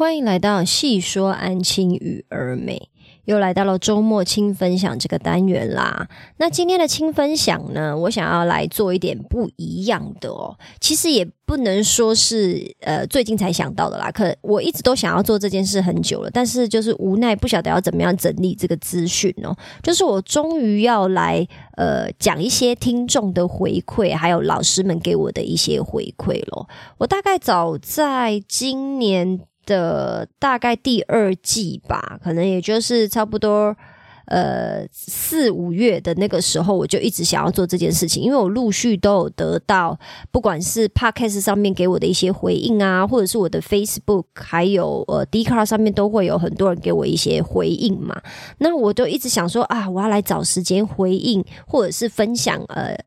欢迎来到细说安亲与儿美，又来到了周末轻分享这个单元啦。那今天的轻分享呢，我想要来做一点不一样的哦。其实也不能说是呃最近才想到的啦，可我一直都想要做这件事很久了，但是就是无奈不晓得要怎么样整理这个资讯哦。就是我终于要来呃讲一些听众的回馈，还有老师们给我的一些回馈咯。我大概早在今年。的大概第二季吧，可能也就是差不多呃四五月的那个时候，我就一直想要做这件事情，因为我陆续都有得到，不管是 Podcast 上面给我的一些回应啊，或者是我的 Facebook 还有呃 d c a r 上面都会有很多人给我一些回应嘛，那我就一直想说啊，我要来找时间回应，或者是分享呃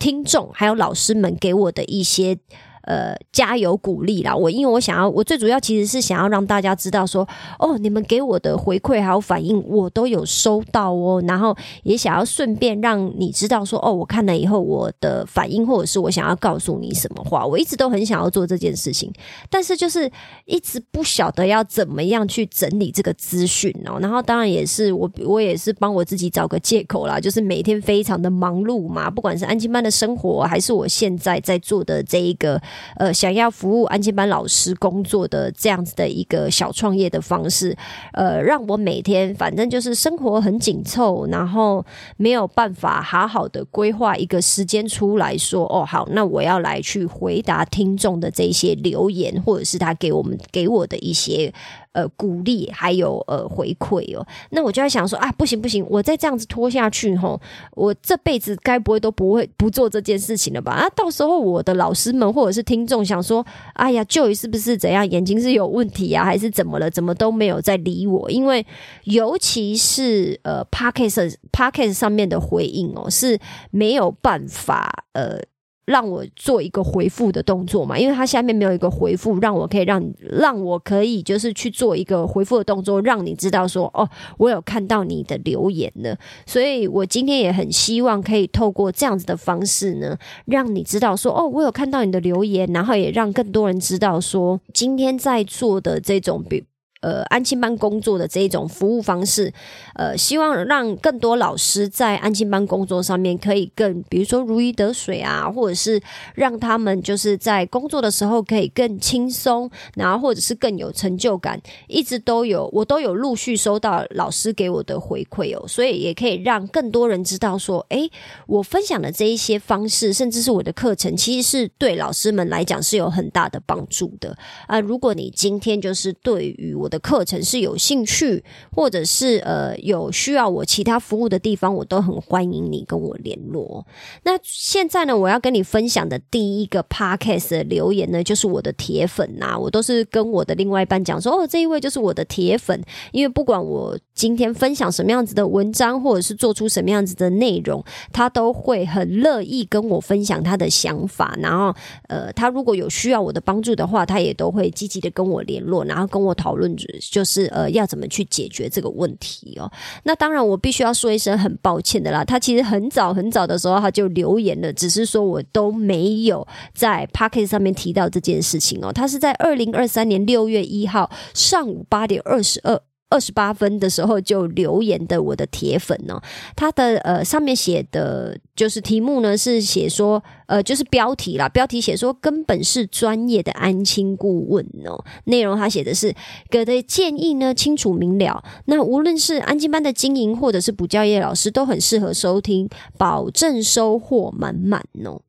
听众还有老师们给我的一些。呃，加油鼓励啦！我因为我想要，我最主要其实是想要让大家知道说，哦，你们给我的回馈还有反应，我都有收到哦。然后也想要顺便让你知道说，哦，我看了以后我的反应，或者是我想要告诉你什么话。我一直都很想要做这件事情，但是就是一直不晓得要怎么样去整理这个资讯哦。然后当然也是我，我也是帮我自己找个借口啦，就是每天非常的忙碌嘛，不管是安静班的生活，还是我现在在做的这一个。呃，想要服务安静班老师工作的这样子的一个小创业的方式，呃，让我每天反正就是生活很紧凑，然后没有办法好好的规划一个时间出来说，哦，好，那我要来去回答听众的这些留言，或者是他给我们给我的一些。呃，鼓励还有呃回馈哦，那我就在想说啊，不行不行，我再这样子拖下去吼，我这辈子该不会都不会不做这件事情了吧？啊，到时候我的老师们或者是听众想说，哎呀，Joy 是不是怎样，眼睛是有问题啊，还是怎么了？怎么都没有在理我？因为尤其是呃 p a c k e s p a c k e s 上面的回应哦，是没有办法呃。让我做一个回复的动作嘛，因为它下面没有一个回复，让我可以让让我可以就是去做一个回复的动作，让你知道说哦，我有看到你的留言了。所以我今天也很希望可以透过这样子的方式呢，让你知道说哦，我有看到你的留言，然后也让更多人知道说今天在做的这种比。呃，安亲班工作的这一种服务方式，呃，希望让更多老师在安亲班工作上面可以更，比如说如鱼得水啊，或者是让他们就是在工作的时候可以更轻松，然后或者是更有成就感，一直都有，我都有陆续收到老师给我的回馈哦，所以也可以让更多人知道说，诶，我分享的这一些方式，甚至是我的课程，其实是对老师们来讲是有很大的帮助的啊。如果你今天就是对于我的课程是有兴趣，或者是呃有需要我其他服务的地方，我都很欢迎你跟我联络。那现在呢，我要跟你分享的第一个 podcast 的留言呢，就是我的铁粉呐，我都是跟我的另外一半讲说，哦，这一位就是我的铁粉，因为不管我今天分享什么样子的文章，或者是做出什么样子的内容，他都会很乐意跟我分享他的想法。然后，呃，他如果有需要我的帮助的话，他也都会积极的跟我联络，然后跟我讨论。就是呃，要怎么去解决这个问题哦？那当然，我必须要说一声很抱歉的啦。他其实很早很早的时候他就留言了，只是说我都没有在 p o c k e t 上面提到这件事情哦。他是在二零二三年六月一号上午八点二十二。二十八分的时候就留言的我的铁粉哦，他的呃上面写的就是题目呢是写说呃就是标题啦，标题写说根本是专业的安亲顾问哦，内容他写的是给的建议呢清楚明了，那无论是安静班的经营或者是补教业老师都很适合收听，保证收获满满哦。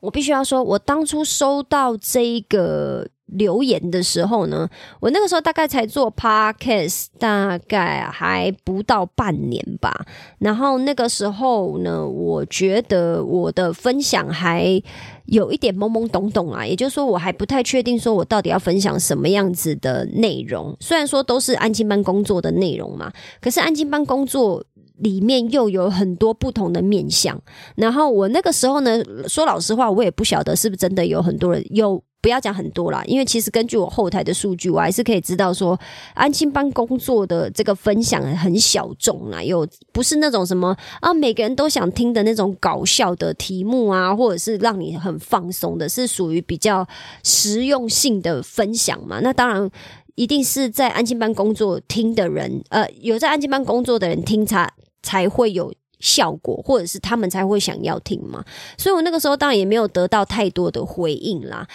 我必须要说，我当初收到这一个。留言的时候呢，我那个时候大概才做 podcast，大概还不到半年吧。然后那个时候呢，我觉得我的分享还有一点懵懵懂懂啊，也就是说，我还不太确定说我到底要分享什么样子的内容。虽然说都是安静班工作的内容嘛，可是安静班工作里面又有很多不同的面向。然后我那个时候呢，说老实话，我也不晓得是不是真的有很多人有。不要讲很多啦，因为其实根据我后台的数据，我还是可以知道说，安心班工作的这个分享很小众啊，有不是那种什么啊，每个人都想听的那种搞笑的题目啊，或者是让你很放松的，是属于比较实用性的分享嘛？那当然。一定是在安静班工作听的人，呃，有在安静班工作的人听才才会有效果，或者是他们才会想要听嘛。所以我那个时候当然也没有得到太多的回应啦。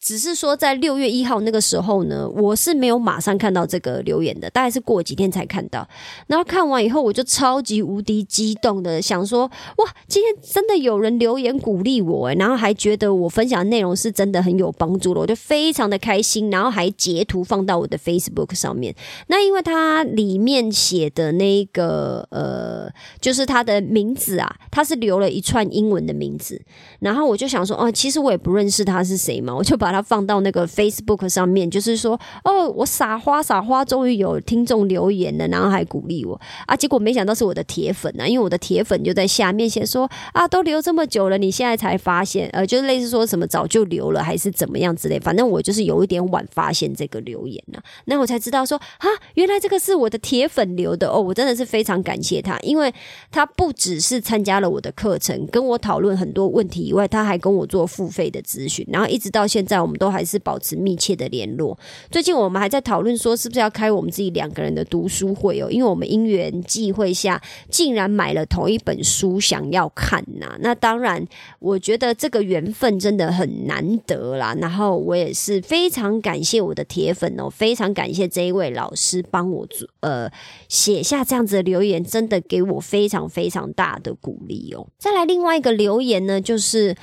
只是说，在六月一号那个时候呢，我是没有马上看到这个留言的，大概是过几天才看到。然后看完以后，我就超级无敌激动的想说：“哇，今天真的有人留言鼓励我诶，然后还觉得我分享的内容是真的很有帮助了，我就非常的开心。然后还截图放到我的 Facebook 上面。那因为他里面写的那个呃，就是他的名字啊，他是留了一串英文的名字。然后我就想说：哦，其实我也不认识他是谁嘛，我就把。把它放到那个 Facebook 上面，就是说，哦，我撒花撒花，终于有听众留言了，然后还鼓励我啊！结果没想到是我的铁粉啊，因为我的铁粉就在下面写说啊，都留这么久了，你现在才发现，呃，就是类似说什么早就留了还是怎么样之类，反正我就是有一点晚发现这个留言呢，那我才知道说啊，原来这个是我的铁粉留的哦，我真的是非常感谢他，因为他不只是参加了我的课程，跟我讨论很多问题以外，他还跟我做付费的咨询，然后一直到现在。我们都还是保持密切的联络。最近我们还在讨论说，是不是要开我们自己两个人的读书会哦？因为我们因缘际会下，竟然买了同一本书，想要看呐。那当然，我觉得这个缘分真的很难得啦。然后我也是非常感谢我的铁粉哦，非常感谢这一位老师帮我呃写下这样子的留言，真的给我非常非常大的鼓励哦。再来另外一个留言呢，就是。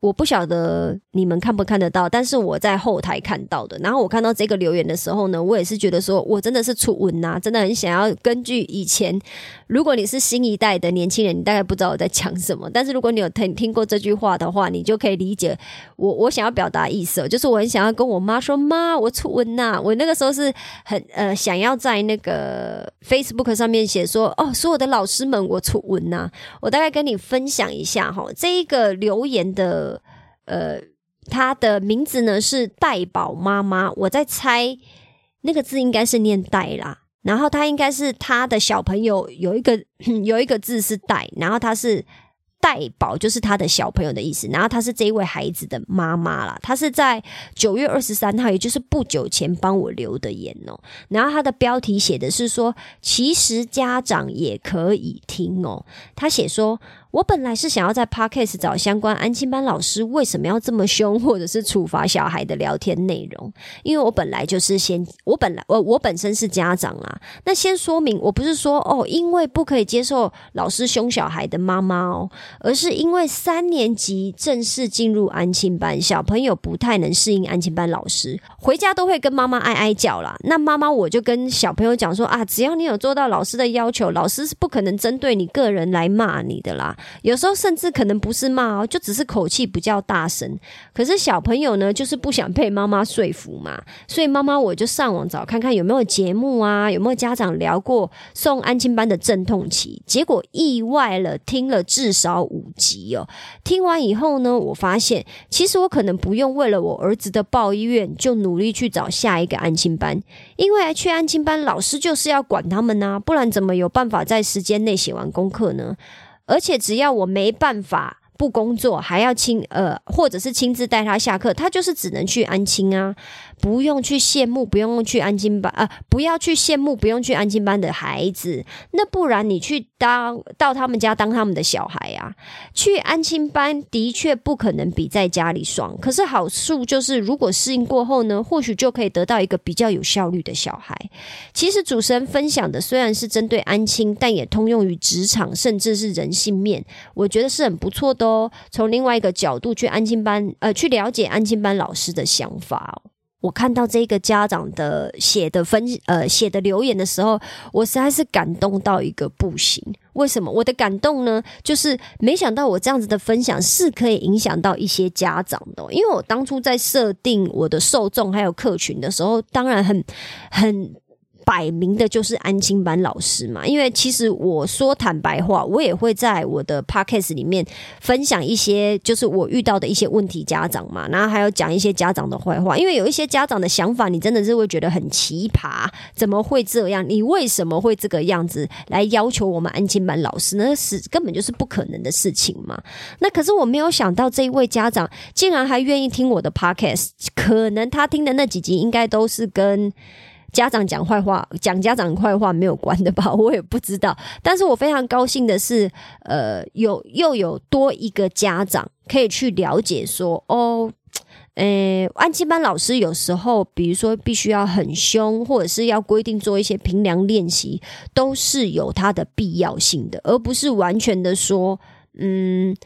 我不晓得你们看不看得到，但是我在后台看到的。然后我看到这个留言的时候呢，我也是觉得说，我真的是出文呐，真的很想要根据以前，如果你是新一代的年轻人，你大概不知道我在讲什么。但是如果你有听听过这句话的话，你就可以理解我我想要表达意思，就是我很想要跟我妈说，妈，我出文呐。我那个时候是很呃想要在那个 Facebook 上面写说，哦，所有的老师们，我出文呐。我大概跟你分享一下哈，这一个留言的。呃，他的名字呢是代宝妈妈，我在猜那个字应该是念代啦，然后他应该是他的小朋友有一个 有一个字是代，然后他是。代宝就是他的小朋友的意思，然后他是这一位孩子的妈妈啦。他是在九月二十三号，也就是不久前帮我留的言哦。然后他的标题写的是说，其实家长也可以听哦。他写说，我本来是想要在 Podcast 找相关安亲班老师为什么要这么凶，或者是处罚小孩的聊天内容，因为我本来就是先，我本来我我本身是家长啊。那先说明，我不是说哦，因为不可以接受老师凶小孩的妈妈哦。而是因为三年级正式进入安亲班，小朋友不太能适应安亲班老师，回家都会跟妈妈哀哀叫啦。那妈妈我就跟小朋友讲说啊，只要你有做到老师的要求，老师是不可能针对你个人来骂你的啦。有时候甚至可能不是骂哦，就只是口气比较大声。可是小朋友呢，就是不想被妈妈说服嘛，所以妈妈我就上网找看看有没有节目啊，有没有家长聊过送安亲班的阵痛期，结果意外了，听了至少。五集哦，听完以后呢，我发现其实我可能不用为了我儿子的报医院就努力去找下一个安亲班，因为去安亲班老师就是要管他们呐，不然怎么有办法在时间内写完功课呢？而且只要我没办法。不工作还要亲呃，或者是亲自带他下课，他就是只能去安亲啊，不用去羡慕，不用去安亲班啊，不要去羡慕，不用去安亲班的孩子。那不然你去当到他们家当他们的小孩啊？去安亲班的确不可能比在家里爽，可是好处就是，如果适应过后呢，或许就可以得到一个比较有效率的小孩。其实主持人分享的虽然是针对安亲，但也通用于职场，甚至是人性面，我觉得是很不错的。哦，从另外一个角度去安静班，呃，去了解安静班老师的想法。我看到这个家长的写的分，呃，写的留言的时候，我实在是感动到一个不行。为什么？我的感动呢？就是没想到我这样子的分享是可以影响到一些家长的。因为我当初在设定我的受众还有客群的时候，当然很很。摆明的就是安亲班老师嘛，因为其实我说坦白话，我也会在我的 podcast 里面分享一些，就是我遇到的一些问题家长嘛，然后还有讲一些家长的坏话，因为有一些家长的想法，你真的是会觉得很奇葩，怎么会这样？你为什么会这个样子来要求我们安亲班老师？那是根本就是不可能的事情嘛。那可是我没有想到这一位家长竟然还愿意听我的 podcast，可能他听的那几集应该都是跟。家长讲坏话，讲家长坏话没有关的吧？我也不知道。但是我非常高兴的是，呃，有又有多一个家长可以去了解说，哦，呃，安亲班老师有时候，比如说必须要很凶，或者是要规定做一些平量练习，都是有它的必要性的，而不是完全的说，嗯。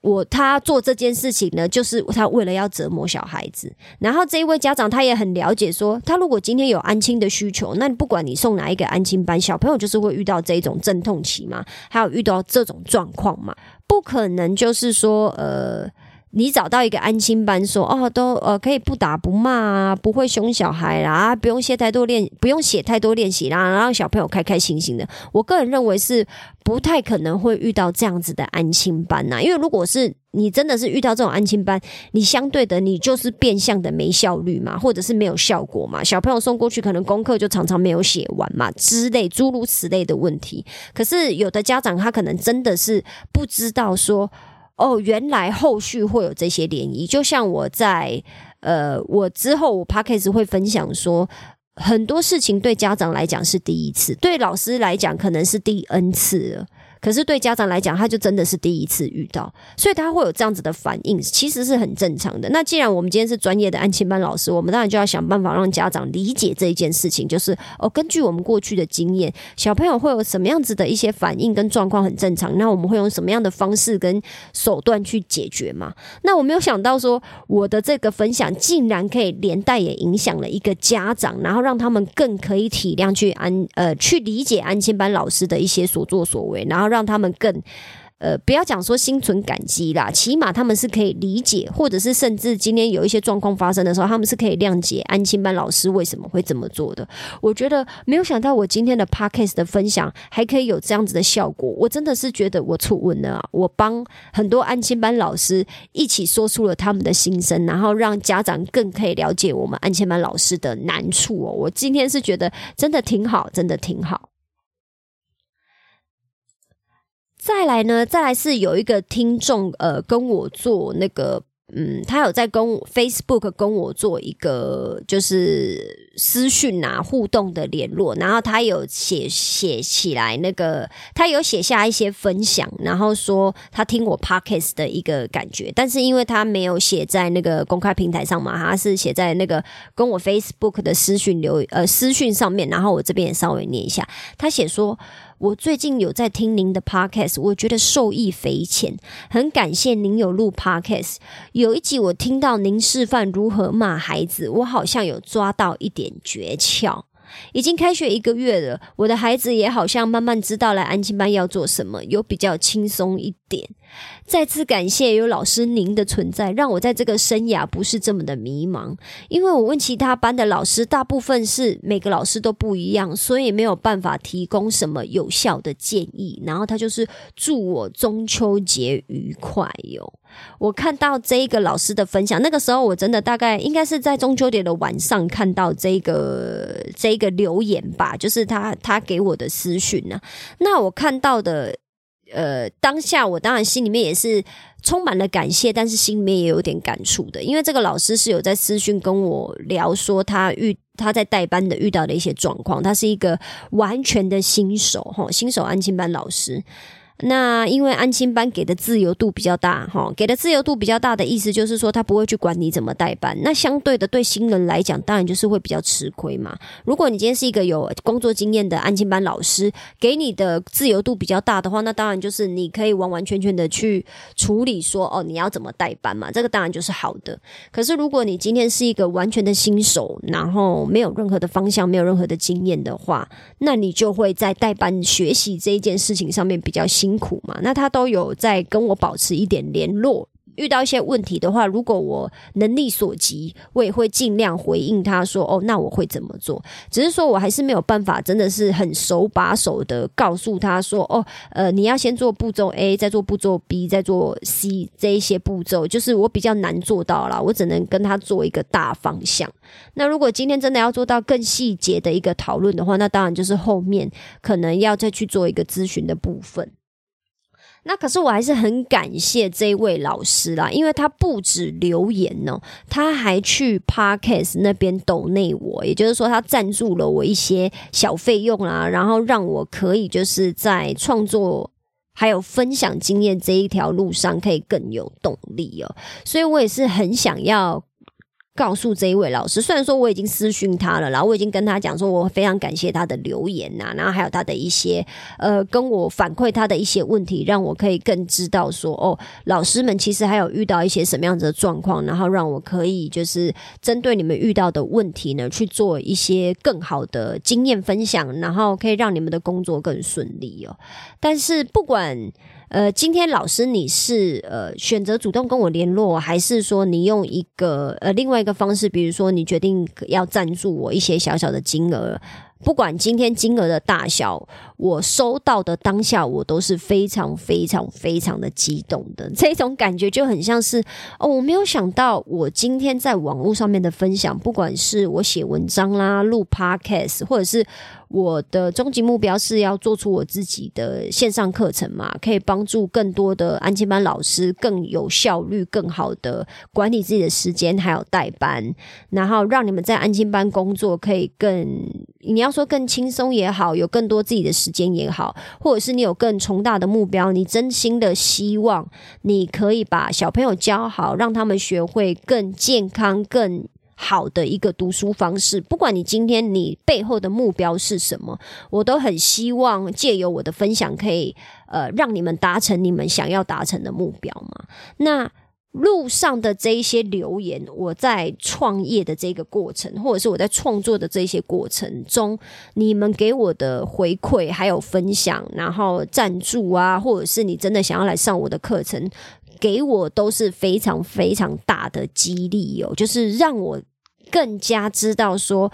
我他做这件事情呢，就是他为了要折磨小孩子。然后这一位家长他也很了解，说他如果今天有安亲的需求，那不管你送哪一个安亲班，小朋友就是会遇到这种阵痛期嘛，还有遇到这种状况嘛，不可能就是说呃。你找到一个安心班，说哦，都呃可以不打不骂啊，不会凶小孩啦，不用写太多练，不用写太多练习啦，让小朋友开开心心的。我个人认为是不太可能会遇到这样子的安心班呐，因为如果是你真的是遇到这种安心班，你相对的你就是变相的没效率嘛，或者是没有效果嘛，小朋友送过去可能功课就常常没有写完嘛之类诸如此类的问题。可是有的家长他可能真的是不知道说。哦，原来后续会有这些涟漪，就像我在呃，我之后我 p a c k a g e 会分享说，很多事情对家长来讲是第一次，对老师来讲可能是第 N 次了。可是对家长来讲，他就真的是第一次遇到，所以他会有这样子的反应，其实是很正常的。那既然我们今天是专业的安亲班老师，我们当然就要想办法让家长理解这一件事情，就是哦，根据我们过去的经验，小朋友会有什么样子的一些反应跟状况很正常，那我们会用什么样的方式跟手段去解决嘛？那我没有想到说，我的这个分享竟然可以连带也影响了一个家长，然后让他们更可以体谅去安呃去理解安亲班老师的一些所作所为，然后。让他们更，呃，不要讲说心存感激啦，起码他们是可以理解，或者是甚至今天有一些状况发生的时候，他们是可以谅解安亲班老师为什么会这么做的。我觉得没有想到我今天的 podcast 的分享还可以有这样子的效果，我真的是觉得我触问了，我帮很多安亲班老师一起说出了他们的心声，然后让家长更可以了解我们安亲班老师的难处哦。我今天是觉得真的挺好，真的挺好。再来呢，再来是有一个听众，呃，跟我做那个，嗯，他有在跟 Facebook 跟我做一个就是私讯啊互动的联络，然后他有写写起来那个，他有写下一些分享，然后说他听我 Podcast 的一个感觉，但是因为他没有写在那个公开平台上嘛，他是写在那个跟我 Facebook 的私讯留呃私讯上面，然后我这边也稍微念一下，他写说。我最近有在听您的 podcast，我觉得受益匪浅，很感谢您有录 podcast。有一集我听到您示范如何骂孩子，我好像有抓到一点诀窍。已经开学一个月了，我的孩子也好像慢慢知道来安亲班要做什么，有比较轻松一点。再次感谢有老师您的存在，让我在这个生涯不是这么的迷茫。因为我问其他班的老师，大部分是每个老师都不一样，所以没有办法提供什么有效的建议。然后他就是祝我中秋节愉快哟。我看到这一个老师的分享，那个时候我真的大概应该是在中秋节的晚上看到这个这个留言吧，就是他他给我的私讯呢。那我看到的。呃，当下我当然心里面也是充满了感谢，但是心里面也有点感触的，因为这个老师是有在私讯跟我聊说他遇他在代班的遇到的一些状况，他是一个完全的新手哈，新手安亲班老师。那因为安亲班给的自由度比较大，哈，给的自由度比较大的意思就是说，他不会去管你怎么代班。那相对的，对新人来讲，当然就是会比较吃亏嘛。如果你今天是一个有工作经验的安亲班老师，给你的自由度比较大的话，那当然就是你可以完完全全的去处理说，哦，你要怎么代班嘛，这个当然就是好的。可是如果你今天是一个完全的新手，然后没有任何的方向，没有任何的经验的话，那你就会在代班学习这一件事情上面比较辛。辛苦嘛？那他都有在跟我保持一点联络。遇到一些问题的话，如果我能力所及，我也会尽量回应他说：“哦，那我会怎么做？”只是说我还是没有办法，真的是很手把手的告诉他说：“哦，呃，你要先做步骤 A，再做步骤 B，再做 C 这一些步骤，就是我比较难做到了。我只能跟他做一个大方向。那如果今天真的要做到更细节的一个讨论的话，那当然就是后面可能要再去做一个咨询的部分。”那可是我还是很感谢这位老师啦，因为他不止留言哦，他还去 Podcast 那边抖内我，也就是说他赞助了我一些小费用啦，然后让我可以就是在创作还有分享经验这一条路上可以更有动力哦，所以我也是很想要。告诉这一位老师，虽然说我已经私讯他了，然后我已经跟他讲说，我非常感谢他的留言呐，然后还有他的一些呃跟我反馈他的一些问题，让我可以更知道说，哦，老师们其实还有遇到一些什么样子的状况，然后让我可以就是针对你们遇到的问题呢，去做一些更好的经验分享，然后可以让你们的工作更顺利哦。但是不管。呃，今天老师你是呃选择主动跟我联络，还是说你用一个呃另外一个方式，比如说你决定要赞助我一些小小的金额？不管今天金额的大小，我收到的当下，我都是非常非常非常的激动的。这种感觉就很像是哦，我没有想到我今天在网络上面的分享，不管是我写文章啦、录 podcast，或者是。我的终极目标是要做出我自己的线上课程嘛，可以帮助更多的安亲班老师更有效率、更好的管理自己的时间，还有代班，然后让你们在安亲班工作可以更，你要说更轻松也好，有更多自己的时时间也好，或者是你有更重大的目标，你真心的希望你可以把小朋友教好，让他们学会更健康、更。好的一个读书方式，不管你今天你背后的目标是什么，我都很希望借由我的分享，可以呃让你们达成你们想要达成的目标嘛。那路上的这一些留言，我在创业的这个过程，或者是我在创作的这些过程中，你们给我的回馈还有分享，然后赞助啊，或者是你真的想要来上我的课程。给我都是非常非常大的激励哦，就是让我更加知道说，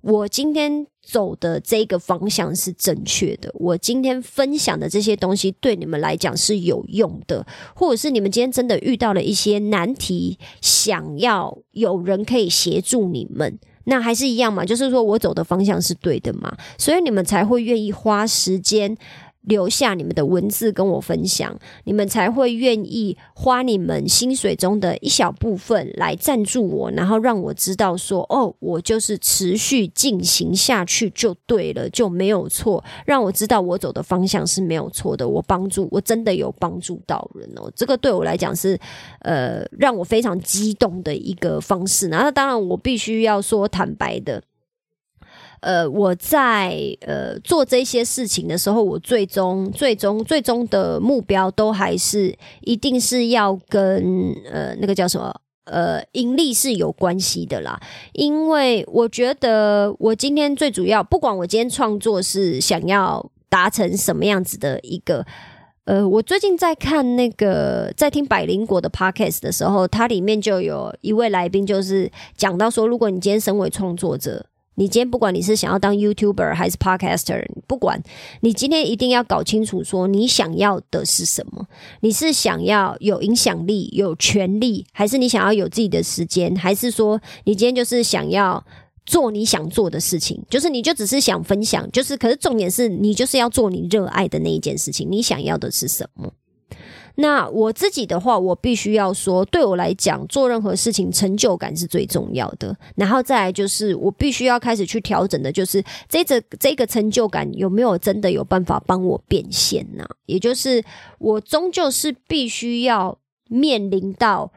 我今天走的这个方向是正确的。我今天分享的这些东西对你们来讲是有用的，或者是你们今天真的遇到了一些难题，想要有人可以协助你们，那还是一样嘛？就是说我走的方向是对的嘛，所以你们才会愿意花时间。留下你们的文字跟我分享，你们才会愿意花你们薪水中的一小部分来赞助我，然后让我知道说，哦，我就是持续进行下去就对了，就没有错，让我知道我走的方向是没有错的，我帮助我真的有帮助到人哦，这个对我来讲是呃让我非常激动的一个方式。然后当然我必须要说坦白的。呃，我在呃做这些事情的时候，我最终、最终、最终的目标都还是一定是要跟呃那个叫什么呃盈利是有关系的啦。因为我觉得我今天最主要，不管我今天创作是想要达成什么样子的一个呃，我最近在看那个在听百灵果的 podcast 的时候，它里面就有一位来宾就是讲到说，如果你今天身为创作者。你今天不管你是想要当 YouTuber 还是 Podcaster，不管你今天一定要搞清楚说你想要的是什么。你是想要有影响力、有权利，还是你想要有自己的时间，还是说你今天就是想要做你想做的事情？就是你就只是想分享，就是可是重点是你就是要做你热爱的那一件事情。你想要的是什么？那我自己的话，我必须要说，对我来讲，做任何事情成就感是最重要的。然后再来就是，我必须要开始去调整的，就是这个这个成就感有没有真的有办法帮我变现呢？也就是我终究是必须要面临到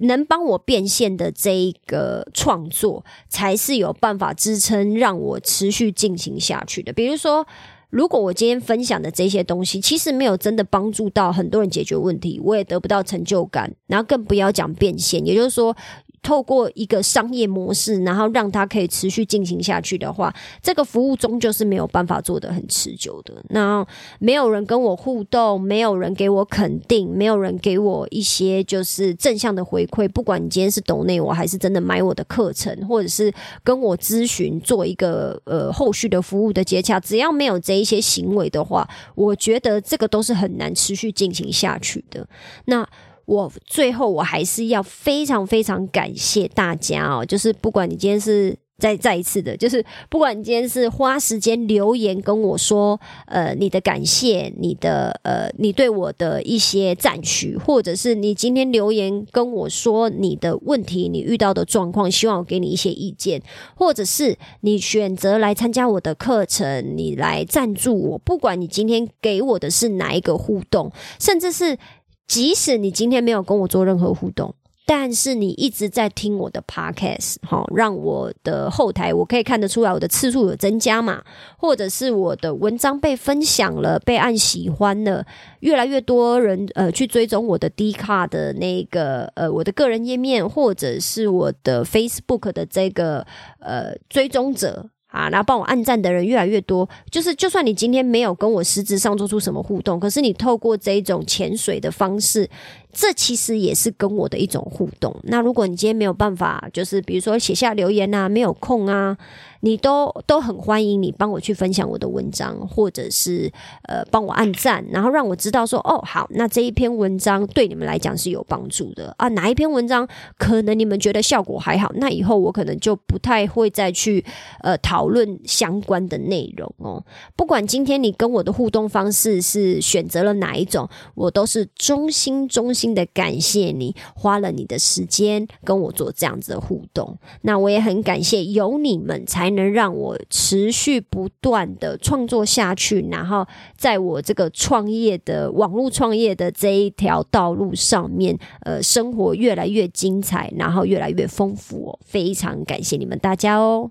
能帮我变现的这一个创作，才是有办法支撑让我持续进行下去的。比如说。如果我今天分享的这些东西，其实没有真的帮助到很多人解决问题，我也得不到成就感，然后更不要讲变现，也就是说。透过一个商业模式，然后让它可以持续进行下去的话，这个服务终究是没有办法做得很持久的。那没有人跟我互动，没有人给我肯定，没有人给我一些就是正向的回馈。不管你今天是懂内我，还是真的买我的课程，或者是跟我咨询做一个呃后续的服务的接洽，只要没有这一些行为的话，我觉得这个都是很难持续进行下去的。那。我最后我还是要非常非常感谢大家哦，就是不管你今天是再再一次的，就是不管你今天是花时间留言跟我说，呃，你的感谢，你的呃，你对我的一些赞许，或者是你今天留言跟我说你的问题，你遇到的状况，希望我给你一些意见，或者是你选择来参加我的课程，你来赞助我，不管你今天给我的是哪一个互动，甚至是即使你今天没有跟我做任何互动。但是你一直在听我的 podcast，哈，让我的后台我可以看得出来我的次数有增加嘛，或者是我的文章被分享了，被按喜欢了，越来越多人呃去追踪我的 D 卡的那个呃我的个人页面，或者是我的 Facebook 的这个呃追踪者。啊，然后帮我按赞的人越来越多，就是就算你今天没有跟我实质上做出什么互动，可是你透过这一种潜水的方式，这其实也是跟我的一种互动。那如果你今天没有办法，就是比如说写下留言啊，没有空啊。你都都很欢迎你帮我去分享我的文章，或者是呃帮我按赞，然后让我知道说哦好，那这一篇文章对你们来讲是有帮助的啊。哪一篇文章可能你们觉得效果还好，那以后我可能就不太会再去呃讨论相关的内容哦。不管今天你跟我的互动方式是选择了哪一种，我都是衷心衷心的感谢你花了你的时间跟我做这样子的互动。那我也很感谢有你们才。能让我持续不断的创作下去，然后在我这个创业的网络创业的这一条道路上面，呃，生活越来越精彩，然后越来越丰富哦。非常感谢你们大家哦！